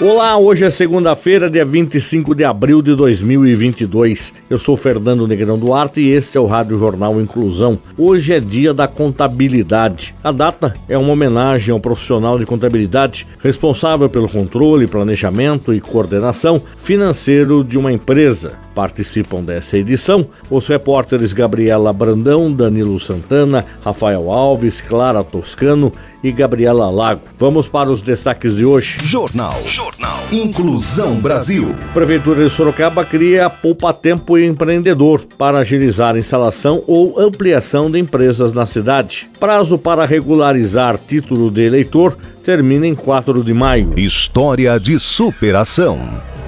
Olá, hoje é segunda-feira, dia 25 de abril de 2022. Eu sou Fernando Negrão Duarte e este é o Rádio Jornal Inclusão. Hoje é dia da contabilidade. A data é uma homenagem ao profissional de contabilidade responsável pelo controle, planejamento e coordenação financeiro de uma empresa. Participam dessa edição os repórteres Gabriela Brandão, Danilo Santana, Rafael Alves, Clara Toscano e Gabriela Lago. Vamos para os destaques de hoje. Jornal. Jornal. Inclusão Brasil. Prefeitura de Sorocaba cria Poupa Tempo Empreendedor para agilizar a instalação ou ampliação de empresas na cidade. Prazo para regularizar título de eleitor termina em 4 de maio. História de superação.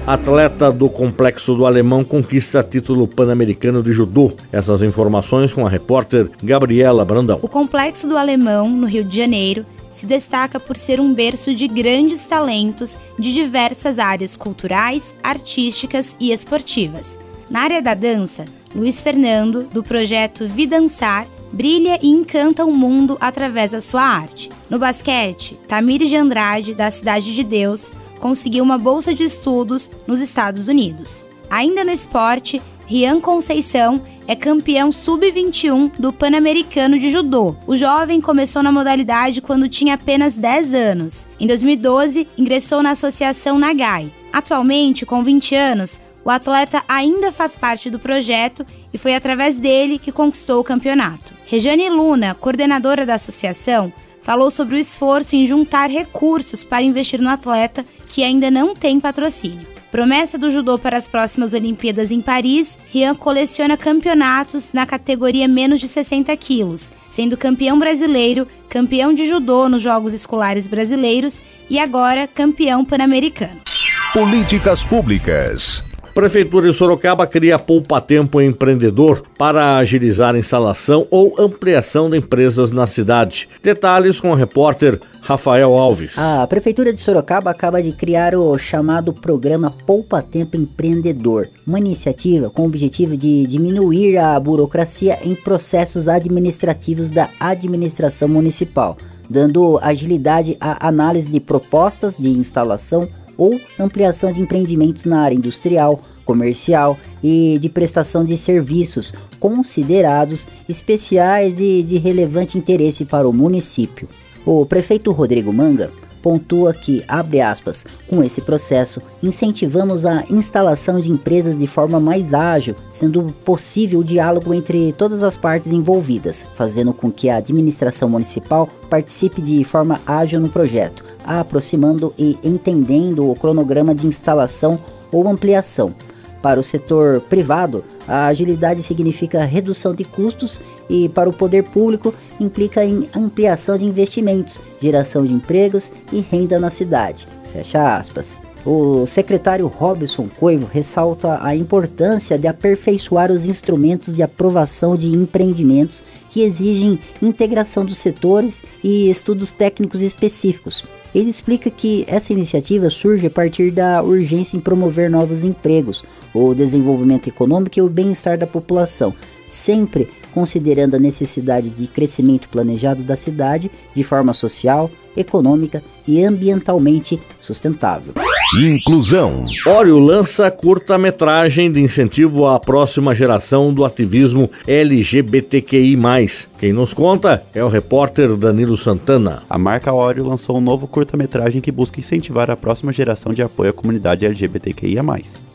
Atleta do Complexo do Alemão conquista título pan-americano de judô. Essas informações com a repórter Gabriela Brandão. O Complexo do Alemão, no Rio de Janeiro, se destaca por ser um berço de grandes talentos de diversas áreas culturais, artísticas e esportivas. Na área da dança, Luiz Fernando, do projeto Vidançar, brilha e encanta o mundo através da sua arte. No basquete, Tamir de Andrade, da Cidade de Deus, conseguiu uma bolsa de estudos nos Estados Unidos. Ainda no esporte, Rian Conceição é campeão sub-21 do Pan-Americano de Judô. O jovem começou na modalidade quando tinha apenas 10 anos. Em 2012, ingressou na Associação Nagai. Atualmente, com 20 anos, o atleta ainda faz parte do projeto e foi através dele que conquistou o campeonato. Rejane Luna, coordenadora da associação, falou sobre o esforço em juntar recursos para investir no atleta que ainda não tem patrocínio. Promessa do judô para as próximas Olimpíadas em Paris, Rian coleciona campeonatos na categoria menos de 60 quilos, sendo campeão brasileiro, campeão de judô nos Jogos Escolares Brasileiros e agora campeão pan-americano. Políticas Públicas. Prefeitura de Sorocaba cria Poupa Tempo Empreendedor para agilizar instalação ou ampliação de empresas na cidade. Detalhes com o repórter Rafael Alves. A Prefeitura de Sorocaba acaba de criar o chamado Programa Poupa Tempo Empreendedor, uma iniciativa com o objetivo de diminuir a burocracia em processos administrativos da administração municipal, dando agilidade à análise de propostas de instalação ou ampliação de empreendimentos na área industrial, comercial e de prestação de serviços considerados especiais e de relevante interesse para o município. O prefeito Rodrigo Manga pontua que, abre aspas, com esse processo, incentivamos a instalação de empresas de forma mais ágil, sendo possível o diálogo entre todas as partes envolvidas, fazendo com que a administração municipal participe de forma ágil no projeto, aproximando e entendendo o cronograma de instalação ou ampliação. Para o setor privado, a agilidade significa redução de custos e para o poder público implica em ampliação de investimentos, geração de empregos e renda na cidade. Fecha aspas. O secretário Robson Coivo ressalta a importância de aperfeiçoar os instrumentos de aprovação de empreendimentos que exigem integração dos setores e estudos técnicos específicos. Ele explica que essa iniciativa surge a partir da urgência em promover novos empregos, o desenvolvimento econômico e o bem-estar da população, sempre considerando a necessidade de crescimento planejado da cidade de forma social, econômica e ambientalmente sustentável. Inclusão. Oreo lança curta-metragem de incentivo à próxima geração do ativismo LGBTQI+. Quem nos conta é o repórter Danilo Santana. A marca Oreo lançou um novo curta-metragem que busca incentivar a próxima geração de apoio à comunidade LGBTQIA+.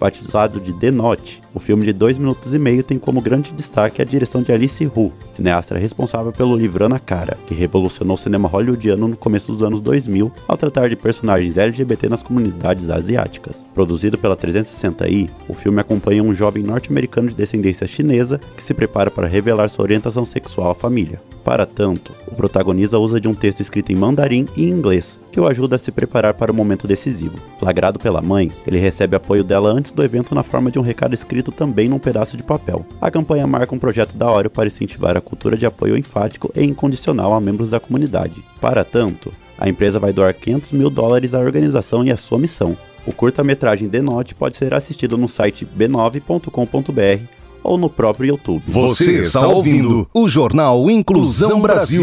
Batizado de The Note, o filme de 2 minutos e meio tem como grande destaque a direção de Alice Hu, cineasta responsável pelo livro Ana Cara, que revolucionou o cinema hollywoodiano no começo dos anos 2000 ao tratar de personagens LGBT nas comunidades asiáticas. Produzido pela 360i, o filme acompanha um jovem norte-americano de descendência chinesa que se prepara para revelar sua orientação sexual à família. Para tanto, o protagonista usa de um texto escrito em mandarim e inglês, que o ajuda a se preparar para o momento decisivo. Flagrado pela mãe, ele recebe apoio dela antes do evento na forma de um recado escrito também num pedaço de papel. A campanha marca um projeto da hora para incentivar a cultura de apoio enfático e incondicional a membros da comunidade. Para tanto, a empresa vai doar 500 mil dólares à organização e à sua missão. O curta-metragem The Note pode ser assistido no site b9.com.br ou no próprio YouTube. Você está ouvindo o Jornal Inclusão Brasil.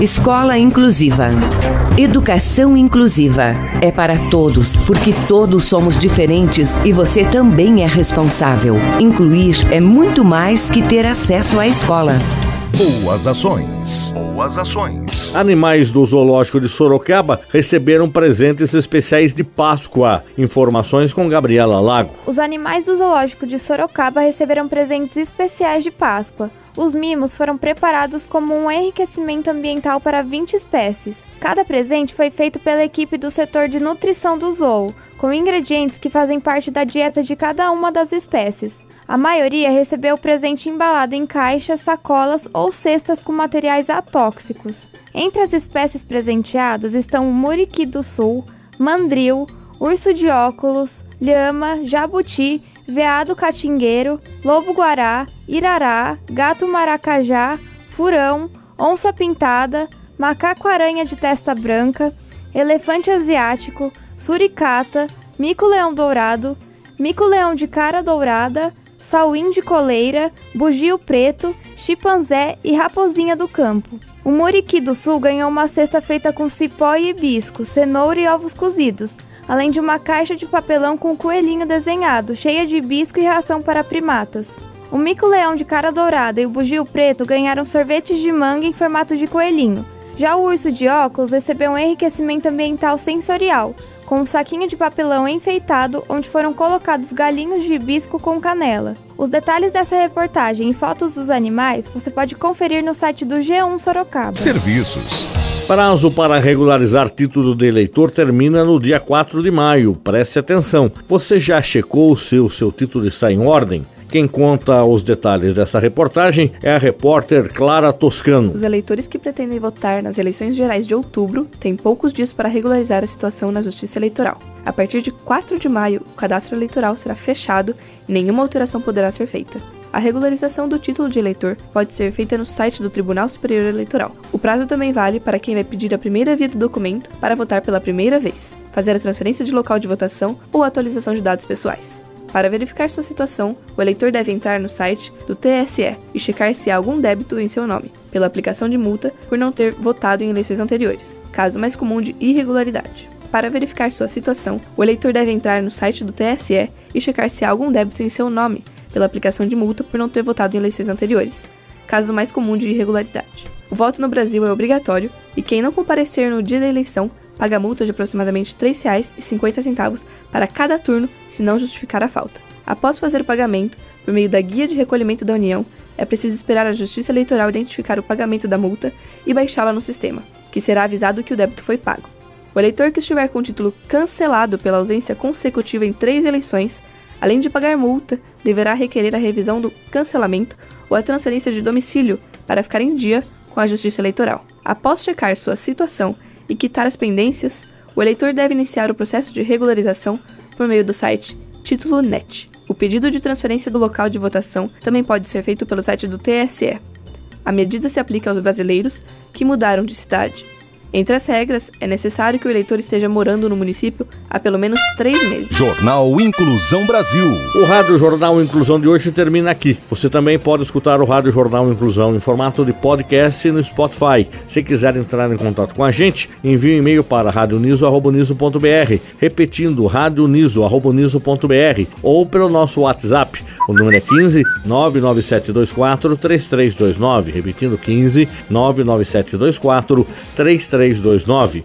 Escola Inclusiva. Educação inclusiva é para todos, porque todos somos diferentes e você também é responsável. Incluir é muito mais que ter acesso à escola. Boas ações. Boas ações. Animais do Zoológico de Sorocaba receberam presentes especiais de Páscoa. Informações com Gabriela Lago. Os animais do Zoológico de Sorocaba receberam presentes especiais de Páscoa. Os mimos foram preparados como um enriquecimento ambiental para 20 espécies. Cada presente foi feito pela equipe do setor de nutrição do zoo, com ingredientes que fazem parte da dieta de cada uma das espécies. A maioria recebeu o presente embalado em caixas, sacolas ou cestas com materiais atóxicos. Entre as espécies presenteadas estão o muriqui do sul, mandril, urso de óculos, lhama, jabuti, veado catingueiro, lobo-guará, irará, gato maracajá, furão, onça pintada, macaco-aranha de testa branca, elefante asiático, suricata, mico-leão dourado, mico-leão de cara dourada, sauim de coleira, bugio preto, chimpanzé e raposinha do campo. O Muriqui do Sul ganhou uma cesta feita com cipó e hibisco, cenoura e ovos cozidos, além de uma caixa de papelão com coelhinho desenhado, cheia de hibisco e ração para primatas. O mico-leão de cara dourada e o bugio preto ganharam sorvetes de manga em formato de coelhinho. Já o urso de óculos recebeu um enriquecimento ambiental sensorial, com um saquinho de papelão enfeitado onde foram colocados galinhos de hibisco com canela. Os detalhes dessa reportagem e fotos dos animais você pode conferir no site do G1 Sorocaba. Serviços. Prazo para regularizar título de eleitor termina no dia 4 de maio. Preste atenção. Você já checou se o seu título está em ordem? Quem conta os detalhes dessa reportagem é a repórter Clara Toscano. Os eleitores que pretendem votar nas eleições gerais de outubro têm poucos dias para regularizar a situação na Justiça Eleitoral. A partir de 4 de maio, o cadastro eleitoral será fechado e nenhuma alteração poderá ser feita. A regularização do título de eleitor pode ser feita no site do Tribunal Superior Eleitoral. O prazo também vale para quem vai pedir a primeira via do documento para votar pela primeira vez, fazer a transferência de local de votação ou atualização de dados pessoais. Para verificar sua situação, o eleitor deve entrar no site do TSE e checar se há algum débito em seu nome, pela aplicação de multa por não ter votado em eleições anteriores, caso mais comum de irregularidade. Para verificar sua situação, o eleitor deve entrar no site do TSE e checar se há algum débito em seu nome, pela aplicação de multa por não ter votado em eleições anteriores, caso mais comum de irregularidade. O voto no Brasil é obrigatório e quem não comparecer no dia da eleição paga multa de aproximadamente R$ 3,50 para cada turno se não justificar a falta. Após fazer o pagamento, por meio da Guia de Recolhimento da União, é preciso esperar a Justiça Eleitoral identificar o pagamento da multa e baixá-la no sistema, que será avisado que o débito foi pago. O eleitor que estiver com o título cancelado pela ausência consecutiva em três eleições, além de pagar multa, deverá requerer a revisão do cancelamento ou a transferência de domicílio para ficar em dia com a Justiça Eleitoral. Após checar sua situação e quitar as pendências, o eleitor deve iniciar o processo de regularização por meio do site Título Net. O pedido de transferência do local de votação também pode ser feito pelo site do TSE. A medida se aplica aos brasileiros que mudaram de cidade entre as regras, é necessário que o eleitor esteja morando no município há pelo menos três meses. Jornal Inclusão Brasil. O Rádio Jornal Inclusão de hoje termina aqui. Você também pode escutar o Rádio Jornal Inclusão em formato de podcast no Spotify. Se quiser entrar em contato com a gente, envie um e-mail para radioniso.br, repetindo radioniso.br ou pelo nosso WhatsApp. O número é 15 99724 3329, repetindo 15 99724 3329.